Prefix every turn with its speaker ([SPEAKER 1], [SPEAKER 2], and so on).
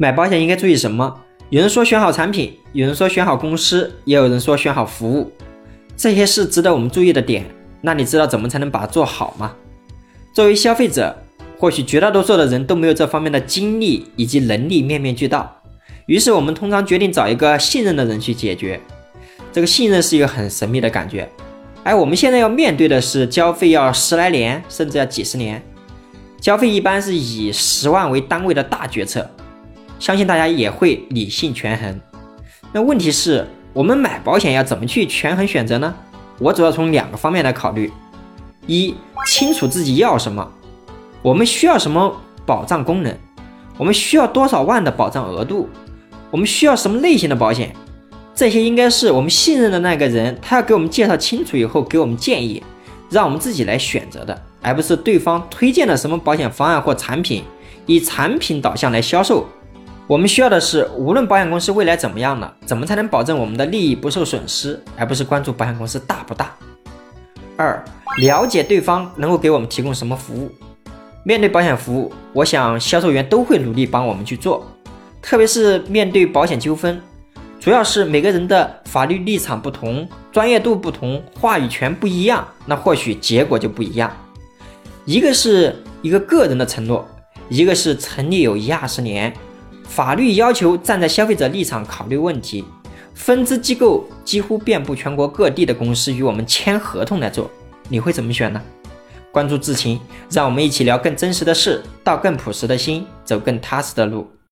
[SPEAKER 1] 买保险应该注意什么？有人说选好产品，有人说选好公司，也有人说选好服务，这些是值得我们注意的点。那你知道怎么才能把它做好吗？作为消费者，或许绝大多数的人都没有这方面的经历以及能力面面俱到，于是我们通常决定找一个信任的人去解决。这个信任是一个很神秘的感觉。而我们现在要面对的是交费要十来年，甚至要几十年。交费一般是以十万为单位的大决策。相信大家也会理性权衡。那问题是，我们买保险要怎么去权衡选择呢？我主要从两个方面来考虑：一，清楚自己要什么，我们需要什么保障功能，我们需要多少万的保障额度，我们需要什么类型的保险，这些应该是我们信任的那个人，他要给我们介绍清楚以后，给我们建议，让我们自己来选择的，而不是对方推荐了什么保险方案或产品，以产品导向来销售。我们需要的是，无论保险公司未来怎么样了，怎么才能保证我们的利益不受损失，而不是关注保险公司大不大。二，了解对方能够给我们提供什么服务。面对保险服务，我想销售员都会努力帮我们去做，特别是面对保险纠纷，主要是每个人的法律立场不同，专业度不同，话语权不一样，那或许结果就不一样。一个是一个个人的承诺，一个是成立有一二十年。法律要求站在消费者立场考虑问题，分支机构几乎遍布全国各地的公司与我们签合同来做，你会怎么选呢？关注智勤，让我们一起聊更真实的事，道更朴实的心，走更踏实的路。